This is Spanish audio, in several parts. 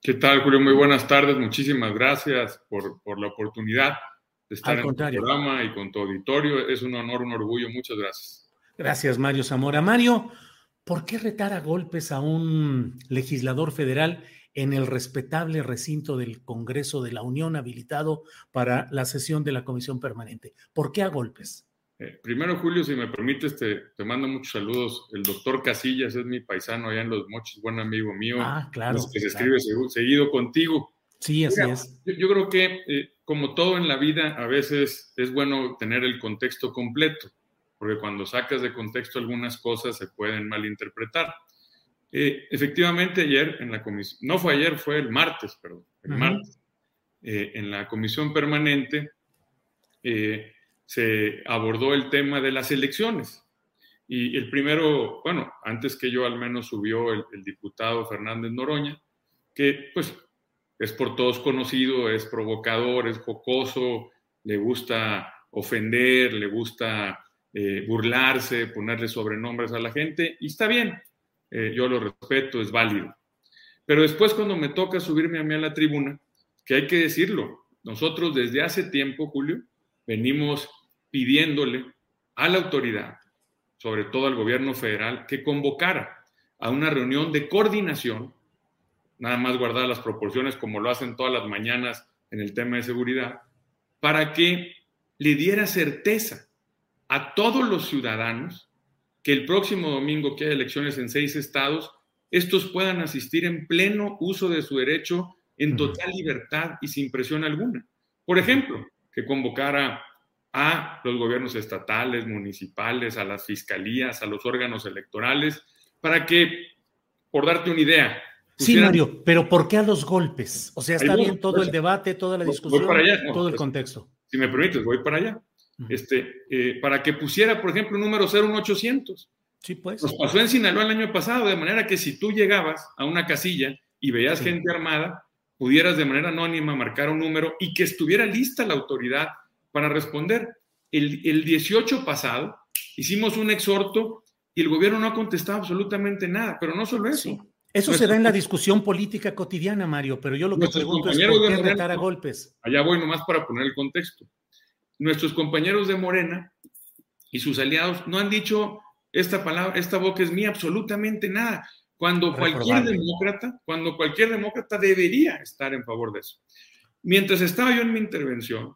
¿Qué tal, Julio? Muy buenas tardes. Muchísimas gracias por, por la oportunidad de estar Al en el contrario. programa y con tu auditorio. Es un honor, un orgullo. Muchas gracias. Gracias, Mario Zamora. Mario, ¿por qué retar a golpes a un legislador federal en el respetable recinto del Congreso de la Unión habilitado para la sesión de la Comisión Permanente? ¿Por qué a golpes? Eh, primero, Julio, si me permites, te, te mando muchos saludos. El doctor Casillas es mi paisano allá en Los Mochis, buen amigo mío. Ah, claro. que se claro. escribe segu- seguido contigo. Sí, así Mira, es. Yo, yo creo que, eh, como todo en la vida, a veces es bueno tener el contexto completo, porque cuando sacas de contexto algunas cosas se pueden malinterpretar. Eh, efectivamente, ayer en la comisión, no fue ayer, fue el martes, perdón, el Ujú. martes, eh, en la comisión permanente eh, se abordó el tema de las elecciones. Y el primero, bueno, antes que yo al menos subió el, diputado Fernández Noroña, que pues es por todos conocido, es provocador, es jocoso, le gusta ofender, le gusta eh, burlarse, ponerle sobrenombres a la gente, y está bien, eh, yo lo respeto, es válido. Pero después cuando me toca subirme a mí a la tribuna, que hay que decirlo, nosotros desde hace tiempo, Julio, venimos pidiéndole a la autoridad, sobre todo al gobierno federal, que convocara a una reunión de coordinación nada más guardar las proporciones como lo hacen todas las mañanas en el tema de seguridad, para que le diera certeza a todos los ciudadanos que el próximo domingo que hay elecciones en seis estados, estos puedan asistir en pleno uso de su derecho, en total libertad y sin presión alguna. Por ejemplo, que convocara a los gobiernos estatales, municipales, a las fiscalías, a los órganos electorales, para que, por darte una idea, Sí, Mario, pero ¿por qué a los golpes? O sea, está voy, bien todo por el debate, toda la voy discusión, para allá, no, todo el pues, contexto. si me permites, voy para allá. Este, eh, para que pusiera, por ejemplo, un número 01800. Sí, pues. Nos pasó en Sinaloa el año pasado, de manera que si tú llegabas a una casilla y veías Sí. gente armada, pudieras de manera anónima marcar un número y que estuviera lista la autoridad para responder. El, el 18 pasado hicimos un exhorto y el gobierno no ha contestado absolutamente nada, pero no solo eso. Sí. Eso se Nuestros- da en la discusión política cotidiana, Mario, pero yo lo que pregunto es por de qué Morena- retar a golpes. Allá voy nomás para poner el contexto. Nuestros compañeros de Morena y sus aliados no han dicho esta palabra, esta boca es mía, absolutamente nada. Cuando cualquier demócrata, cuando cualquier demócrata debería estar en favor de eso. Mientras estaba yo en mi intervención,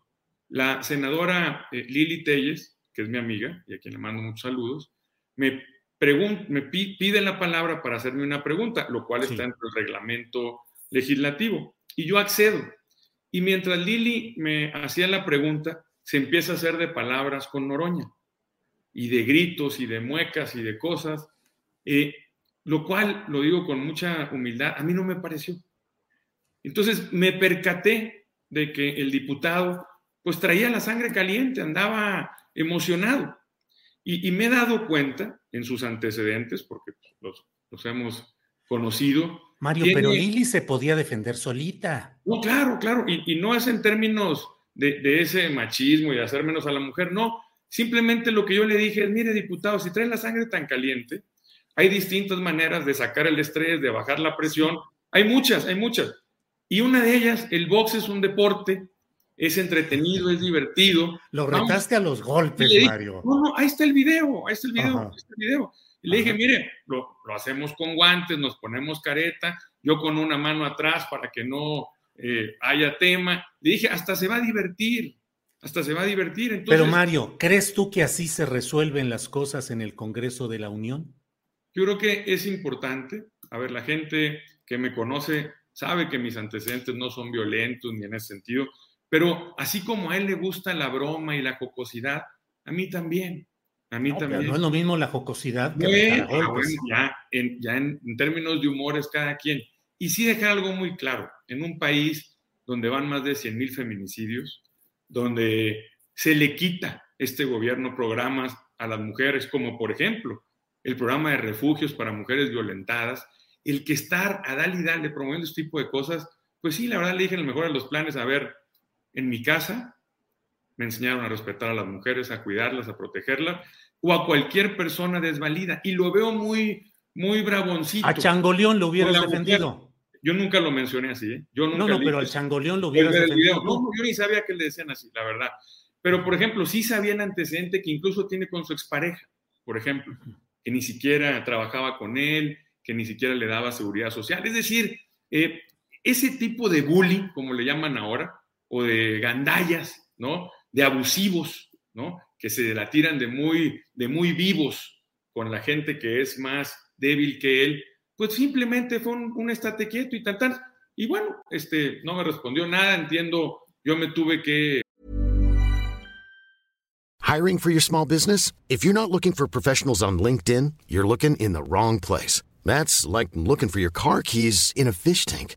la senadora eh, Lili Telles, que es mi amiga y a quien le mando muchos saludos, me, pide la palabra para hacerme una pregunta, lo cual Sí. está entre el reglamento legislativo. Y yo accedo. Y mientras Lili me hacía la pregunta, se empieza a hacer de palabras con Noroña, y de gritos, y de muecas, y de cosas, eh, lo cual, lo digo con mucha humildad, a mí no me pareció. Entonces me percaté de que el diputado, pues traía la sangre caliente, andaba emocionado. Y, y me he dado cuenta en sus antecedentes, porque los, los hemos conocido, Mario, Tiene- pero Lili se podía defender solita. no, claro, claro, y, y no es en términos de, de ese machismo y de hacer menos a la mujer, no, simplemente lo que yo le dije es, mire diputado, si trae la sangre tan caliente, Hay distintas maneras de sacar el estrés, de bajar la presión. Hay muchas, hay muchas. Y una de ellas, el box es un deporte, es entretenido, es divertido. Lo retaste a los golpes, Mario. No, no, ahí está el video, ahí está el video, ahí está el video. Y le dije, mire, lo, lo, hacemos con guantes, nos ponemos careta, yo con una mano atrás para que no eh, haya tema. Le dije, hasta se va a divertir, hasta se va a divertir. Entonces, Pero Mario, ¿crees tú que así se resuelven las cosas en el Congreso de la Unión? Yo creo que es importante. A ver, la gente que me conoce sabe que mis antecedentes no son violentos ni en ese sentido, pero así como a él le gusta la broma y la jocosidad, a mí también. A mí también. no es lo mismo la jocosidad que ah, ya, en, ya en, términos de humor es cada quien. Y sí dejar algo muy claro, en un país donde van más de 100 mil feminicidios, donde se le quita este gobierno programas a las mujeres, como por ejemplo el programa de refugios para mujeres violentadas, el que estar a dar y darle promoviendo este tipo de cosas, pues sí, la verdad le dije en el mejor de los planes, a ver, en mi casa me enseñaron a respetar a las mujeres, a cuidarlas, a protegerlas, o a cualquier persona desvalida. Y lo veo muy, muy bravoncito. A Changoleón lo hubieras defendido. Yo nunca lo mencioné así, ¿eh? Yo nunca no, no, pero al Changoleón lo hubieras defendido. No, yo ni sabía que le decían así, la verdad. Pero, por ejemplo, sí sabía el antecedente que incluso tiene con su expareja, por ejemplo, que ni siquiera trabajaba con él, que ni siquiera le daba seguridad social. Es decir, eh, ese tipo de bullying, como le llaman ahora, o de gandallas, ¿no? De abusivos, ¿no? Que se la tiran de muy, de muy vivos con la gente que es más débil que él, pues simplemente fue un, un estate quieto y tal. Y bueno, este, no me respondió nada, entiendo, yo me tuve que... Hiring for your small business? If you're not looking for professionals on LinkedIn, you're looking in the wrong place. That's like looking for your car keys in a fish tank.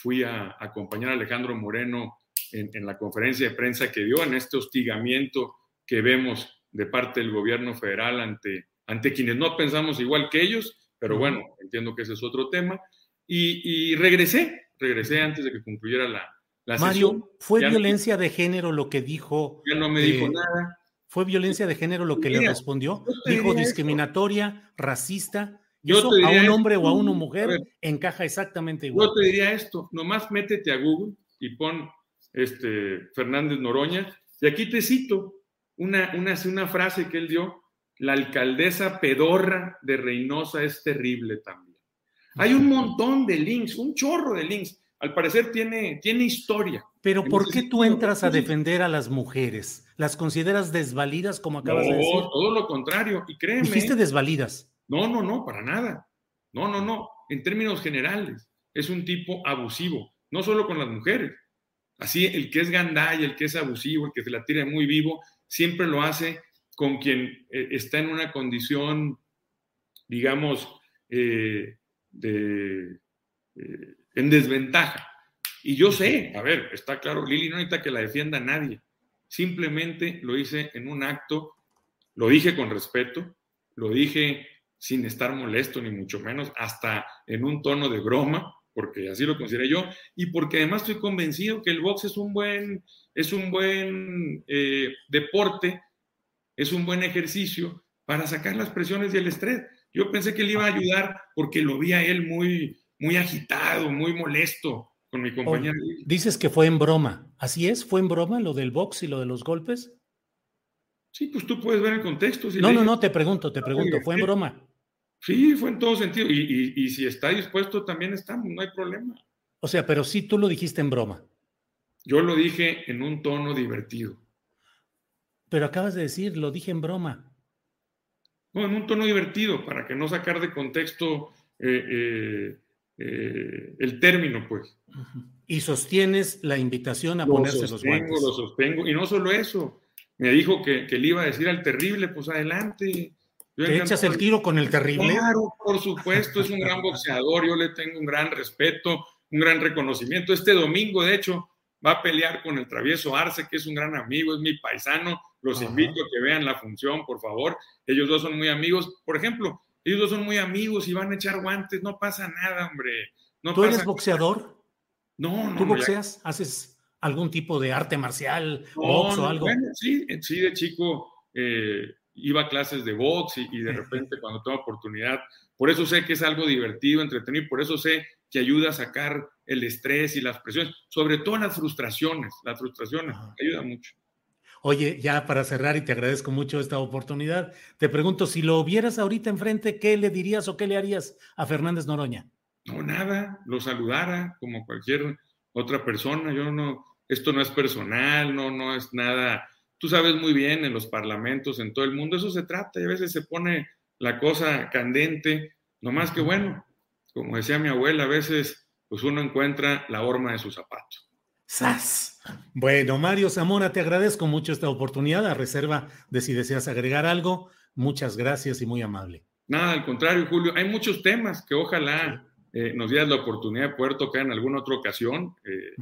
fui a, acompañar a Alejandro Moreno en, en, la conferencia de prensa que dio en este hostigamiento que vemos de parte del gobierno federal ante, ante quienes no pensamos igual que ellos, pero bueno, entiendo que ese es otro tema. Y, y regresé, regresé antes de que concluyera la, la Mario, sesión. ¿fue Ya- violencia de género lo que dijo? Ya no me dijo eh, nada. ¿Fue violencia de género lo que le respondió? Dijo discriminatoria, racista. Yo Eso te a un hombre esto, o a una a mujer ver. encaja exactamente igual. Yo te diría esto, nomás métete a Google y pon este, Fernández Noroña, y aquí te cito una, una, una frase que él dio, la alcaldesa pedorra de Reynosa es terrible también. Hay un montón de links, un chorro de links. Al parecer tiene, tiene historia. Pero ¿por qué tú entras a defender a las mujeres? ¿Las consideras desvalidas como acabas de decir? No, todo lo contrario. Y créeme. Dijiste desvalidas. No, no, no, para nada. No, no, no. En términos generales, es un tipo abusivo, no solo con las mujeres. Así, el que es gandalla, el que es abusivo, el que se la tira muy vivo, siempre lo hace con quien eh, está en una condición, digamos, eh, de, eh, en desventaja. Y yo sé, a ver, está claro, Lili no necesita que la defienda nadie. Simplemente lo hice en un acto, lo dije con respeto, lo dije sin estar molesto, ni mucho menos, hasta en un tono de broma, porque así lo consideré yo, y porque además estoy convencido que el box es un buen, es un buen eh, deporte, es un buen ejercicio para sacar las presiones y el estrés. Yo pensé que le iba a ayudar porque lo vi a él muy, muy agitado, muy molesto con mi compañera. Lili. Dices que fue en broma. ¿Así es? ¿Fue en broma lo del box y lo de los golpes? Sí, pues tú puedes ver el contexto. si No, no, dije- no, te pregunto, te pregunto. ¿Fue en broma? Sí, fue en todo sentido. Y, si está dispuesto, también estamos, no hay problema. O sea, pero sí tú lo dijiste en broma. Yo lo dije en un tono divertido. Pero acabas de decir, lo dije en broma. No, en un tono divertido, para que no sacar de contexto eh, eh, eh, el término, pues. Y sostienes la invitación a ponerse los guantes. Lo sostengo, y no solo eso. Me dijo que, que, le iba a decir al terrible, pues adelante. ¿Te echas el tiro con el terrible? Claro, por supuesto, es un gran boxeador, yo le tengo un gran respeto, un gran reconocimiento. Este domingo, de hecho, va a pelear con el travieso Arce, que es un gran amigo, es mi paisano. Los invito a que vean la función, por favor. Ellos dos son muy amigos. Por ejemplo, ellos dos son muy amigos y van a echar guantes, no pasa nada, hombre. No ¿Tú eres boxeador? No, no. ¿Tú boxeas? ¿Haces algún tipo de arte marcial, box o algo? sí, sí, de chico eh, iba a clases de box y, de repente cuando tengo oportunidad, por eso sé que es algo divertido, entretenido, por eso sé que ayuda a sacar el estrés y las presiones, sobre todo las frustraciones, las frustraciones, ayuda mucho. Oye, ya para cerrar y te agradezco mucho esta oportunidad, te pregunto, si lo vieras ahorita enfrente, ¿qué le dirías o qué le harías a Fernández Noroña? No, nada, lo saludara como cualquier otra persona, yo no, esto no es personal, no, no es nada Tú sabes muy bien en los parlamentos, en todo el mundo, eso se trata y a veces se pone la cosa candente, no más que bueno, como decía mi abuela, a veces pues uno encuentra la horma de su zapato. ¡Sas! Bueno, Mario Zamora, te agradezco mucho esta oportunidad, a reserva de si deseas agregar algo. Muchas gracias y muy amable. Nada, al contrario, Julio, hay muchos temas que ojalá eh, nos dieras la oportunidad de poder tocar en alguna otra ocasión, eh,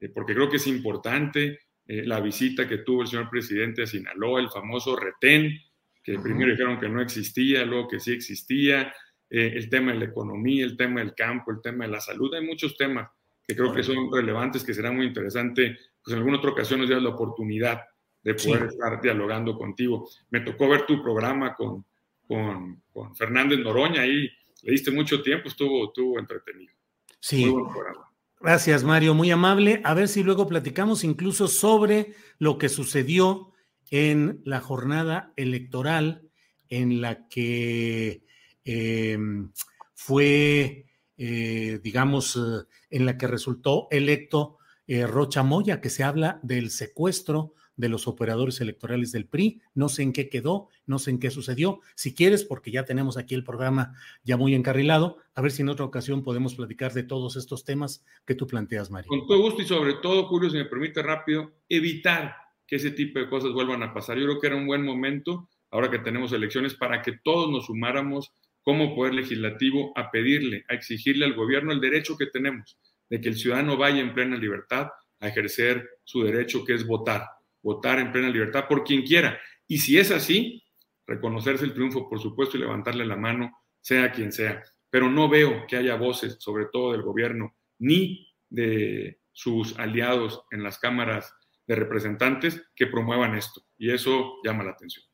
eh, porque creo que es importante. Eh, la visita que tuvo el señor presidente a Sinaloa, el famoso retén, que primero dijeron que no existía, luego que sí existía, eh, el tema de la economía, el tema del campo, el tema de la salud, hay muchos temas que creo que son relevantes, que será muy interesante, pues en alguna otra ocasión nos la oportunidad de poder estar dialogando contigo. Me tocó ver tu programa con, con, con Fernández Noroña, ahí le diste mucho tiempo, estuvo, estuvo entretenido. Sí. Muy buen programa. Gracias, Mario, muy amable. A ver si luego platicamos incluso sobre lo que sucedió en la jornada electoral en la que em, fue, eh, digamos, eh, en la que resultó electo eh, Rocha Moya, que se habla del secuestro de los operadores electorales del PRI. No sé en qué quedó, no sé en qué sucedió. Si quieres, porque ya tenemos aquí el programa ya muy encarrilado, a ver si en otra ocasión podemos platicar de todos estos temas que tú planteas, Mario. Con todo gusto y sobre todo, Julio, si me permite rápido, evitar que ese tipo de cosas vuelvan a pasar. Yo creo que era un buen momento, ahora que tenemos elecciones, para que todos nos sumáramos como poder legislativo a pedirle, a exigirle al gobierno el derecho que tenemos de que el ciudadano vaya en plena libertad a ejercer su derecho que es votar votar en plena libertad por quien quiera. Y si es así, reconocerse el triunfo, por supuesto, y levantarle la mano, sea quien sea. Pero no veo que haya voces, sobre todo del gobierno, ni de sus aliados en las cámaras de representantes que promuevan esto. Y eso llama la atención.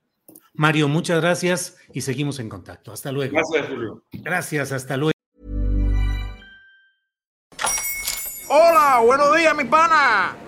Mario, muchas gracias y seguimos en contacto. Hasta luego. Gracias, Julio. Gracias, hasta luego. Hola, buenos días, mi pana.